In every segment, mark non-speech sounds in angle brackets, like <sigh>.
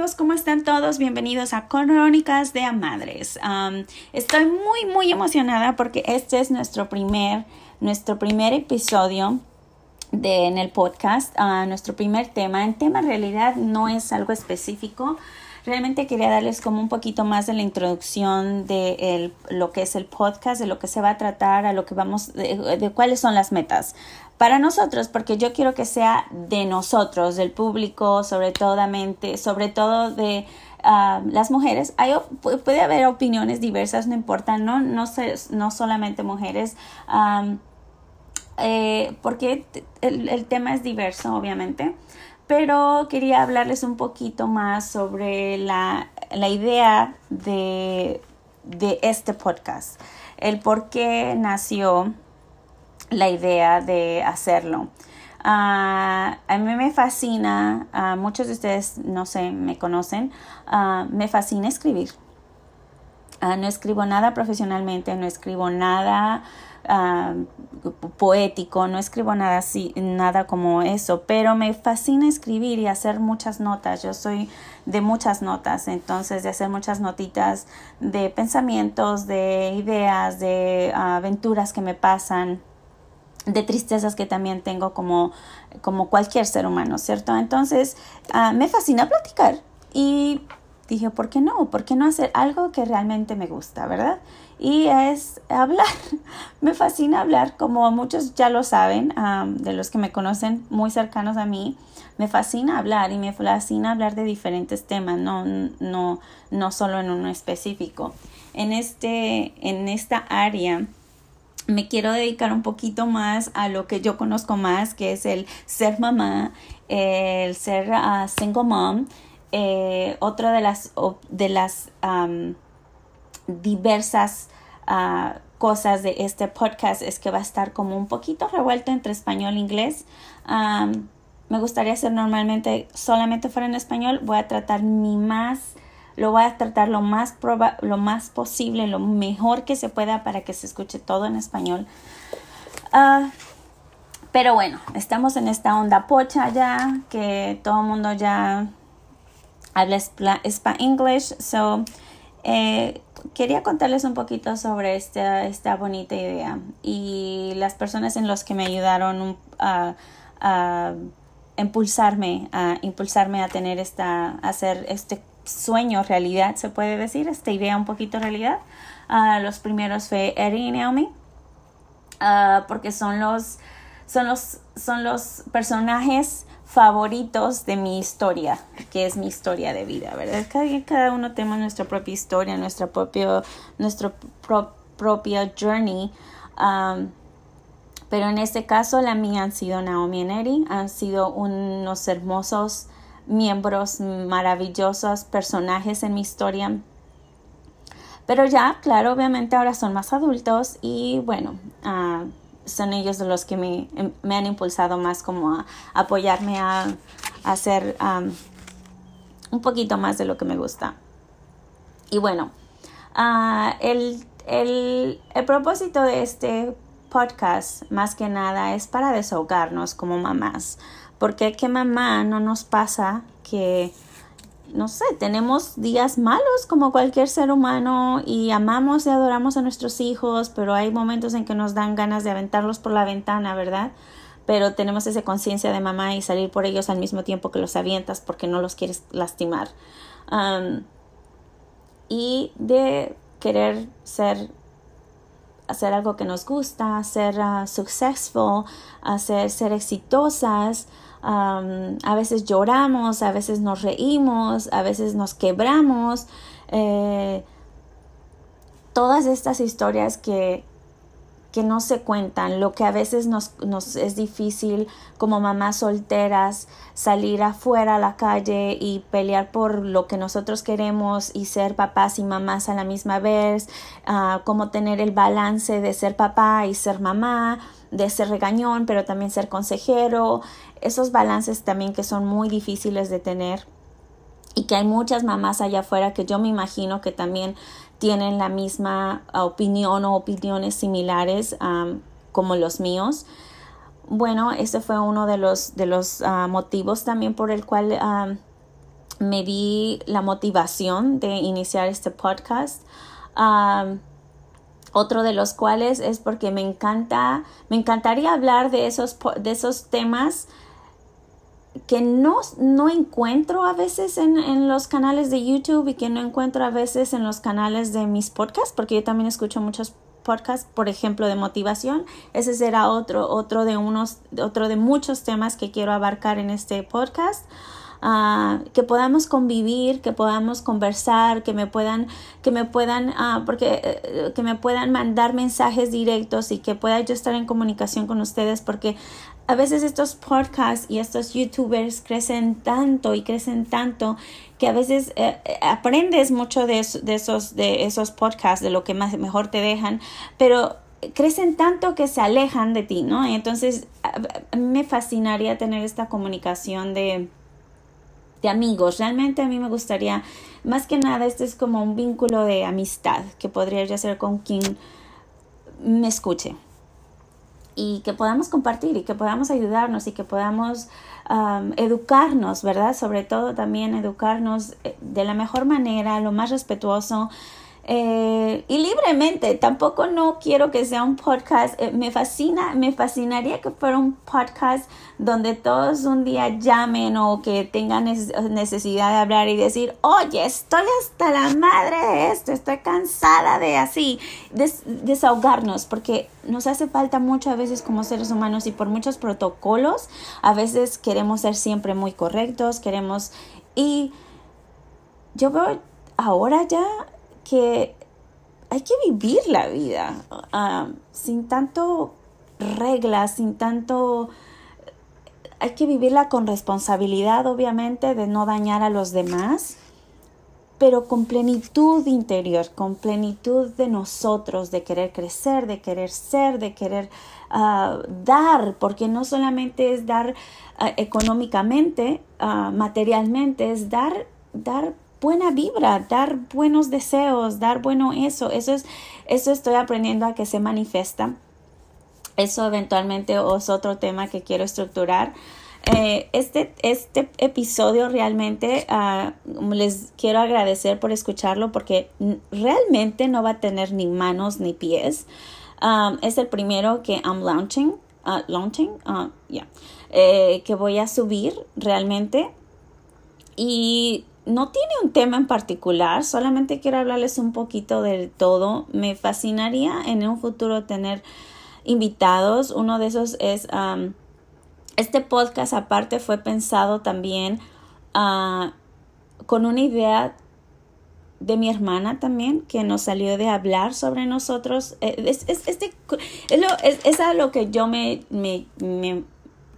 Amigos, ¿cómo están todos? Bienvenidos a Crónicas de Amadres. estoy muy muy emocionada porque este es nuestro primer, nuestro primer episodio de, en el podcast, uh, nuestro primer tema. El tema en realidad no es algo específico. Realmente quería darles como un poquito más de la introducción de el, lo que es el podcast, de lo que se va a tratar, a lo que vamos, de cuáles son las metas para nosotros, porque yo quiero que sea de nosotros, del público, sobre todo, sobre todo de ah, las mujeres. Hay, puede haber opiniones diversas, no importa, no, no, no solamente mujeres. Eh, porque el, tema es diverso, obviamente, pero quería hablarles un poquito más sobre la, la idea de, de este podcast, el por qué nació la idea de hacerlo. Ah, a mí me fascina, uh, muchos de ustedes, no sé, me conocen, ah, me fascina escribir. no escribo nada profesionalmente, no escribo nada poético, no escribo nada así, nada como eso, pero me fascina escribir y hacer muchas notas. Yo soy de muchas notas, entonces de hacer muchas notitas de pensamientos, de ideas, de aventuras que me pasan de tristezas que también tengo como, como cualquier ser humano, ¿cierto? Entonces, ah, me fascina platicar y dije, ¿por qué no? ¿Por qué no hacer algo que realmente me gusta, verdad? Y es hablar. <laughs> me fascina hablar, como muchos ya lo saben, de los que me conocen muy cercanos a mí, me fascina hablar y me fascina hablar de diferentes temas, no, no, no solo en uno específico. En, este, en esta área me quiero dedicar un poquito más a lo que yo conozco más, que es el ser mamá, el ser uh, single mom. Eh, otra de las, de las diversas uh, cosas de este podcast es que va a estar como un poquito revuelto entre español e inglés. me gustaría hacer normalmente solamente fuera en español. Voy a tratar mi más lo voy a tratar lo más, lo más posible, lo mejor que se pueda para que se escuche todo en español. Ah, pero bueno, estamos en esta onda pocha ya, que todo el mundo ya habla spa English. So, eh, quería contarles un poquito sobre esta, esta bonita idea y las personas en los que me ayudaron a, a impulsarme, a impulsarme a tener esta, a hacer este sueño realidad, se puede decir, esta idea un poquito realidad. Uh, los primeros fue Eddie y Naomi, uh, porque son los, son, los, son los personajes favoritos de mi historia, que es mi historia de vida, ¿verdad? Cada, cada uno tenemos nuestra propia historia, nuestra propia, nuestra propia journey. Um, pero en este caso la mía han sido Naomi y Eddie, han sido unos hermosos miembros maravillosos, personajes en mi historia. Pero ya, claro, obviamente ahora son más adultos y bueno, ah, son ellos los que me, em, me, han impulsado más como a, apoyarme a, hacer un poquito más de lo que me gusta. Y bueno, ah, el, el, el propósito de este podcast más que nada es para desahogarnos como mamás, porque qué mamá no nos pasa que, no sé, tenemos días malos como cualquier ser humano y amamos y adoramos a nuestros hijos, pero hay momentos en que nos dan ganas de aventarlos por la ventana, ¿verdad? Pero tenemos esa conciencia de mamá y salir por ellos al mismo tiempo que los avientas porque no los quieres lastimar. y de querer ser hacer algo que nos gusta, ser uh, successful, hacer, ser exitosas, a veces lloramos, a veces nos reímos, a veces nos quebramos. Eh, todas estas historias que, que no se cuentan, lo que a veces nos, nos, es difícil como mamás solteras salir afuera a la calle y pelear por lo que nosotros queremos y ser papás y mamás a la misma vez, uh, como tener el balance de ser papá y ser mamá, de ser regañón, pero también ser consejero, esos balances también que son muy difíciles de tener y que hay muchas mamás allá afuera que yo me imagino que también tienen la misma opinión o opiniones similares como los míos. Bueno, ese fue uno de los, de los ah, motivos también por el cual me di la motivación de iniciar este podcast. otro de los cuales es porque me encanta, me encantaría hablar de esos, de esos temas que no, no encuentro a veces en, en, los canales de YouTube y que no encuentro a veces en los canales de mis podcasts, porque yo también escucho muchos podcasts, por ejemplo, de motivación. Ese será otro, otro de unos, otro de muchos temas que quiero abarcar en este podcast. Uh, que podamos convivir, que podamos conversar, que me puedan, que me puedan, uh, porque uh, que me puedan mandar mensajes directos y que pueda yo estar en comunicación con ustedes, porque a veces estos podcasts y estos youtubers crecen tanto y crecen tanto que a veces eh, eh, aprendes mucho de, de, esos, de esos podcasts, de lo que más, mejor te dejan, pero crecen tanto que se alejan de ti, ¿no? Entonces a, mí me fascinaría tener esta comunicación de, de amigos. Realmente a mí me gustaría, más que nada, este es como un vínculo de amistad que podría yo hacer con quien me escuche y que podamos compartir y que podamos ayudarnos y que podamos um, educarnos, ¿verdad? Sobre todo también educarnos eh, de la mejor manera, lo más respetuoso, eh, y libremente, tampoco no quiero que sea un podcast, eh, me fascina, me fascinaría que fuera un podcast donde todos un día llamen o que tengan necesidad de hablar y decir, oye, estoy hasta la madre de esto, estoy cansada de así, desahogarnos, porque nos hace falta mucho a veces como seres humanos y por muchos protocolos, a veces queremos ser siempre muy correctos, queremos, y yo veo ahora ya que hay que vivir la vida ah, sin tanto reglas, sin tanto... Hay que vivirla con responsabilidad, obviamente, de no dañar a los demás, pero con plenitud interior, con plenitud de nosotros, de querer crecer, de querer ser, de querer ah, dar, porque no solamente es dar ah, económicamente, materialmente, es dar, dar buena vibra, dar buenos deseos, dar bueno eso, eso es, eso estoy aprendiendo a que se manifiesta. Eso eventualmente es otro tema que quiero estructurar. Eh, este, este episodio realmente ah, les quiero agradecer por escucharlo porque realmente no va a tener ni manos ni pies. Um, es el primero que I'm launching, uh, launching, uh, eh, que voy a subir realmente. Y no tiene un tema en particular, solamente quiero hablarles un poquito del todo. Me fascinaría en un futuro tener invitados. Uno de esos es, um, este podcast aparte fue pensado también uh, con una idea de mi hermana también, que nos salió de hablar sobre nosotros. Eh, es, es, es, lo, es, a lo que yo me, me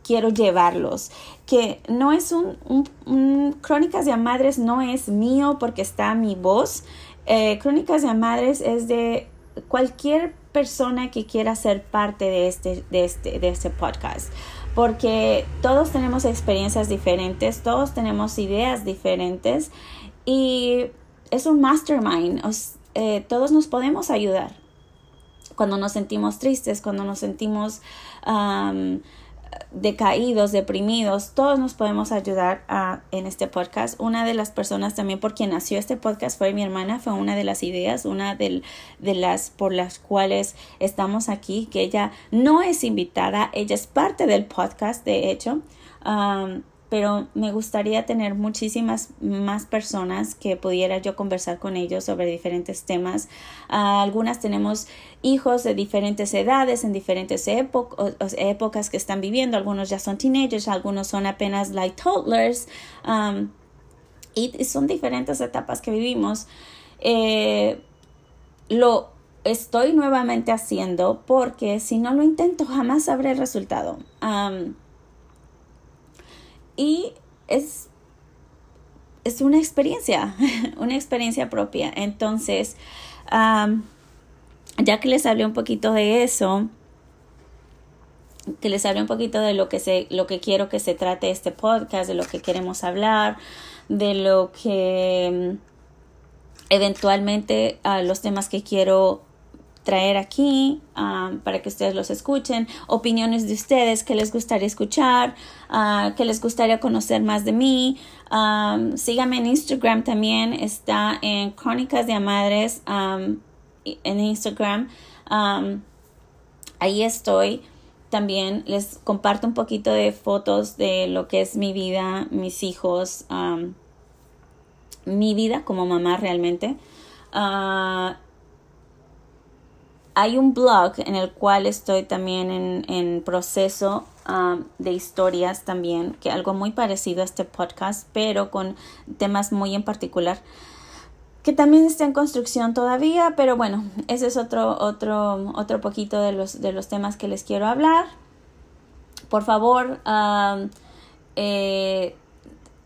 quiero llevarlos. Que no es un, Crónicas de Madres no es mío porque está mi voz. Eh, Crónicas de Madres es de cualquier persona que quiera ser parte de este, de este, de este podcast. Porque todos tenemos experiencias diferentes, todos tenemos ideas diferentes y es un mastermind. Eh, todos nos podemos ayudar cuando nos sentimos tristes, cuando nos sentimos decaídos, deprimidos, todos nos podemos ayudar en este podcast. Una de las personas también por quien nació este podcast fue mi hermana, fue una de las ideas, una de, de las por las cuales estamos aquí, que ella no es invitada, ella es parte del podcast, de hecho. Um, pero me gustaría tener muchísimas más personas que pudiera yo conversar con ellos sobre diferentes temas. Ah, algunas tenemos hijos de diferentes edades, en diferentes épocas que están viviendo. Algunos ya son teenagers, algunos son apenas like toddlers. Um, y son diferentes etapas que vivimos. Eh, lo estoy nuevamente haciendo porque si no lo intento jamás sabré el resultado. Y es, es una experiencia, <laughs> una experiencia propia. Entonces, ya que les hablé un poquito de eso, que les hablé un poquito de lo que, se, lo que quiero que se trate este podcast, de lo que queremos hablar, de lo que mm, eventualmente a los temas que quiero traer aquí um, para que ustedes los escuchen, opiniones de ustedes que les gustaría escuchar, uh, que les gustaría conocer más de mí. Um, síganme en Instagram también, está en Crónicas de Amadres um, en Instagram. ahí estoy. También les comparto un poquito de fotos de lo que es mi vida, mis hijos, mi vida como mamá realmente. Hay un blog en el cual estoy también en, proceso um, de historias también, que algo muy parecido a este podcast, pero con temas muy en particular, que también está en construcción todavía, pero bueno, ese es otro, otro, otro poquito de los, de los temas que les quiero hablar. Por favor, um, eh,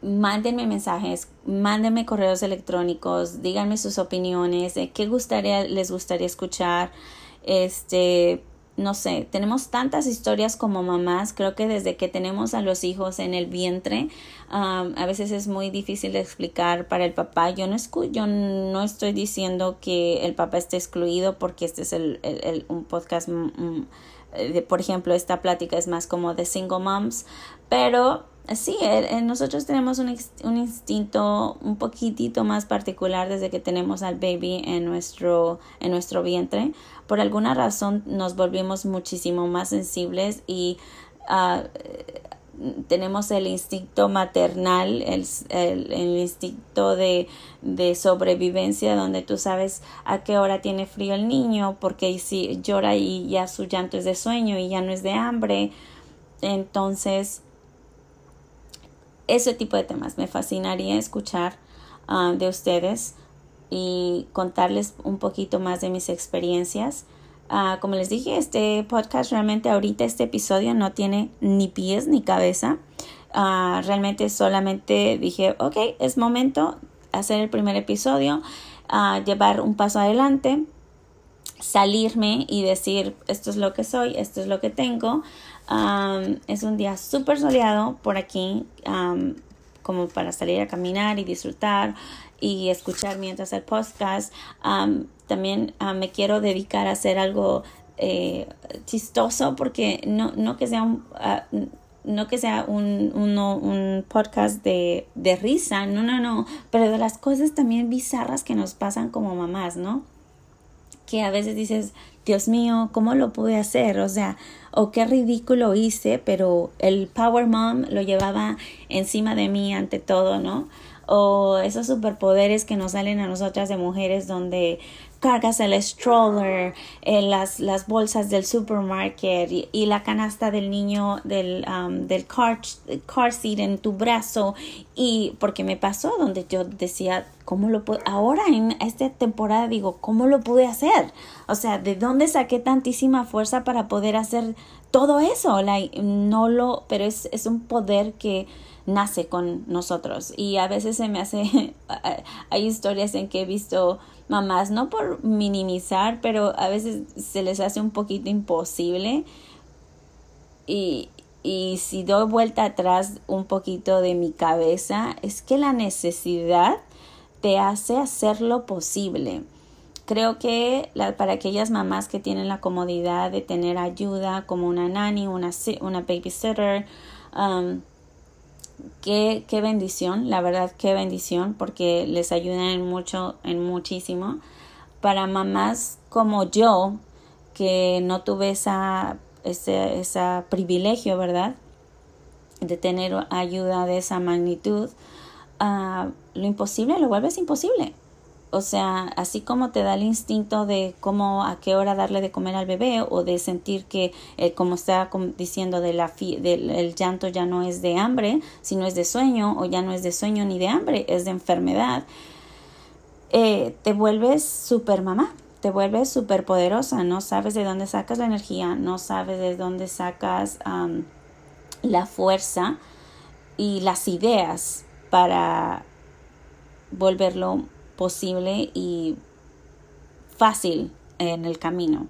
mándenme mensajes, mándenme correos electrónicos, díganme sus opiniones, qué gustaría, les gustaría escuchar. Este, no sé, tenemos tantas historias como mamás, creo que desde que tenemos a los hijos en el vientre, a veces es muy difícil de explicar para el papá. Yo no, yo no estoy diciendo que el papá esté excluido porque este es el, el, un podcast, mm, mm, de, por ejemplo, esta plática es más como de single moms, pero sí, nosotros tenemos un, un, instinto un poquitito más particular desde que tenemos al baby en nuestro, en nuestro vientre. Por alguna razón nos volvimos muchísimo más sensibles y uh, tenemos el instinto maternal, el, el, el instinto de, de, sobrevivencia, donde tú sabes a qué hora tiene frío el niño, porque si llora y ya su llanto es de sueño y ya no es de hambre. Entonces, ese tipo de temas. Me fascinaría escuchar ah, de ustedes y contarles un poquito más de mis experiencias. Ah, como les dije, este podcast realmente ahorita, este episodio no tiene ni pies ni cabeza. Uh, realmente solamente dije, ok, es momento hacer el primer episodio, llevar un paso adelante, salirme y decir, esto es lo que soy, esto es lo que tengo es un día súper soleado por aquí, como para salir a caminar y disfrutar y escuchar mientras el podcast. también me quiero dedicar a hacer algo eh, chistoso porque no, no que sea un... Ah, no que sea un, un podcast de, de risa, no, no, no, pero de las cosas también bizarras que nos pasan como mamás, ¿no? Que a veces dices, Dios mío, ¿cómo lo pude hacer? O sea, o qué ridículo hice, pero el Power Mom lo llevaba encima de mí ante todo, ¿no? O esos superpoderes que nos salen a nosotras de mujeres donde cargas el stroller, eh, las, las bolsas del supermarket y, la canasta del niño del, um, del car, car seat en tu brazo. Y porque me pasó donde yo decía, ¿cómo lo puedo? Ahora en esta temporada digo, ¿cómo lo pude hacer? O sea, ¿de dónde saqué tantísima fuerza para poder hacer todo eso? no lo, pero es, es un poder que nace con nosotros y a veces se me hace <laughs> hay historias en que he visto mamás, no por minimizar, pero a veces se les hace un poquito imposible. Y, y si doy vuelta atrás un poquito de mi cabeza, es que la necesidad te hace hacer lo posible. Creo que para aquellas mamás que tienen la comodidad de tener ayuda como una nanny, una, una babysitter, um, qué, qué bendición, la verdad qué bendición porque les ayudan en mucho, en muchísimo. Para mamás como yo, que no tuve esa, ese, esa privilegio, ¿verdad? De tener ayuda de esa magnitud, uh, lo imposible lo vuelves imposible. O sea, así como te da el instinto de cómo, a qué hora darle de comer al bebé o de sentir que, eh, como está diciendo, de la del el llanto ya no es de hambre, sino es de sueño o ya no es de sueño ni de hambre, es de enfermedad, eh, te vuelves super mamá, te vuelves súper poderosa, no sabes de dónde sacas la energía, no sabes de dónde sacas la fuerza y las ideas para volverlo posible y fácil en el camino.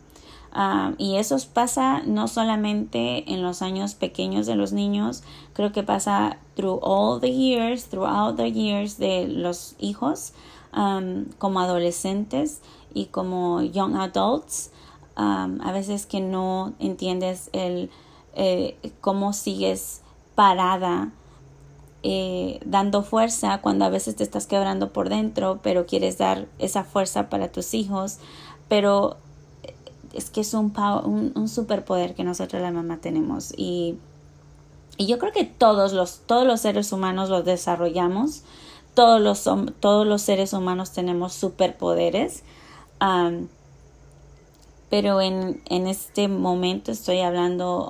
Ah, y eso pasa no solamente en los años pequeños de los niños, creo que pasa through all the years, throughout the years de los hijos, um, como adolescentes y como young adults. Um, a veces que no entiendes el eh, cómo sigues parada eh, dando fuerza cuando a veces te estás quebrando por dentro, pero quieres dar esa fuerza para tus hijos, pero es que es un, superpoder que nosotros la mamá tenemos. Y, y, yo creo que todos los, todos los seres humanos los desarrollamos, todos los, todos los seres humanos tenemos superpoderes, pero en, en, este momento estoy hablando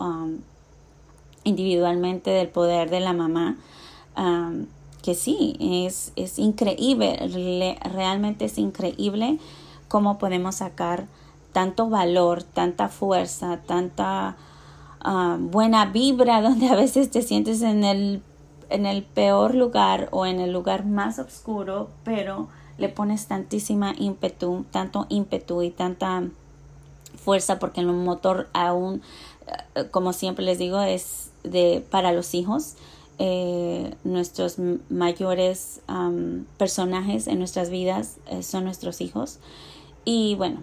individualmente del poder de la mamá. Que sí, es, es increíble, realmente es increíble cómo podemos sacar tanto valor, tanta fuerza, tanta buena vibra, <laughs> donde a veces te sientes en el, en el peor lugar o en el lugar más oscuro, pero le pones tantísima ímpetu, tanto ímpetu y tanta fuerza porque el motor aún, eh, como siempre les digo, es de para los hijos. Eh, nuestros mayores personajes en nuestras vidas eh, son nuestros hijos. Y bueno,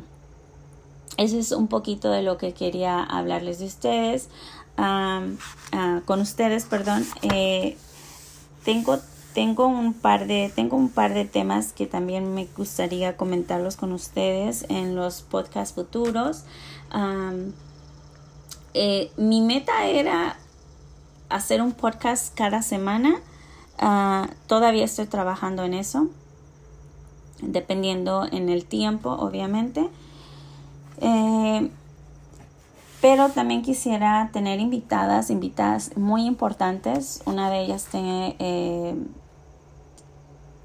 eso es un poquito de lo que quería hablarles de ustedes, ah, con ustedes, perdón. Eh, tengo, tengo, un par de, tengo un par de temas que también me gustaría comentarlos con ustedes en los podcasts futuros. Mi meta era hacer un podcast cada semana. Ah, todavía estoy trabajando en eso, dependiendo en el tiempo, obviamente. Eh, pero también quisiera tener invitadas, invitadas muy importantes. Una de ellas tiene eh,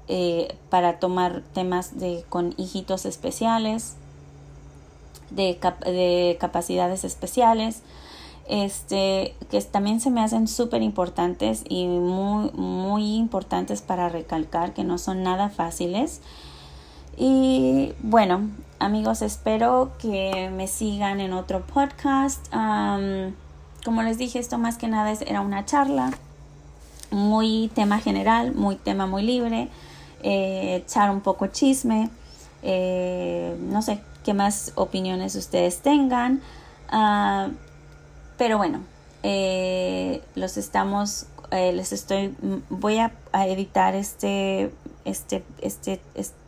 eh, para tomar temas de con hijitos especiales, de, de capacidades especiales, este, que también se me hacen súper importantes y muy, muy importantes para recalcar que no son nada fáciles. Y bueno, amigos, espero que me sigan en otro podcast. como les dije, esto más que nada era una charla, muy tema general, muy tema muy libre, eh, echar un poco chisme, eh, no sé qué más opiniones ustedes tengan, ah, pero bueno, eh, los estamos, les estoy, voy a, editar este, este, este,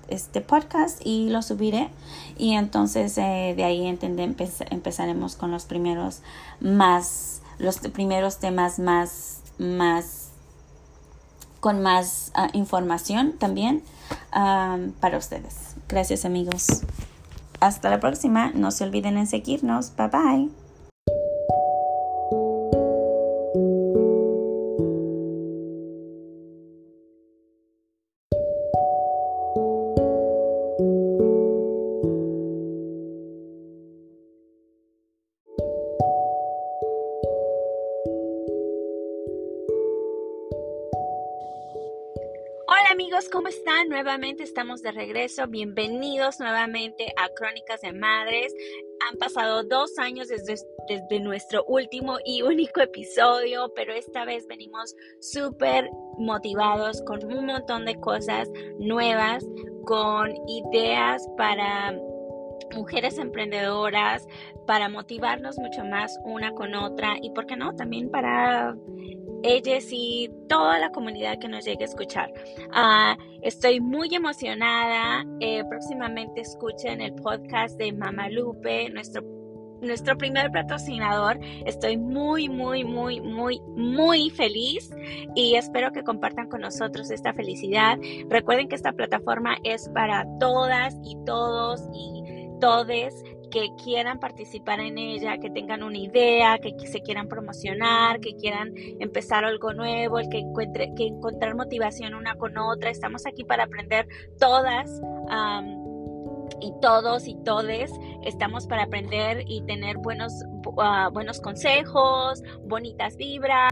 este podcast y lo subiré. Y entonces eh, de ahí empezaremos con los primeros más los primeros temas más más con más ah, información también para ustedes. Gracias amigos. Hasta la próxima. No se olviden en seguirnos. Bye bye ¿cómo están? Nuevamente estamos de regreso. Bienvenidos nuevamente a Crónicas de Madres. Han pasado dos años desde, nuestro último y único episodio, pero esta vez venimos súper motivados con un montón de cosas nuevas, con ideas para mujeres emprendedoras, para motivarnos mucho más una con otra y, ¿por qué no? También para ellas y toda la comunidad que nos llegue a escuchar. Ah, estoy muy emocionada. Eh, próximamente escuchen el podcast de Mama Lupe, nuestro nuestro primer patrocinador. Estoy muy, muy, muy, muy, muy feliz y espero que compartan con nosotros esta felicidad. Recuerden que esta plataforma es para todas y todos y todes que quieran participar en ella, que tengan una idea, que se quieran promocionar, que quieran empezar algo nuevo, el que encuentre, que encontrar motivación una con otra. Estamos aquí para aprender todas. y todos y todes estamos para aprender y tener buenos, ah, buenos consejos, bonitas vibras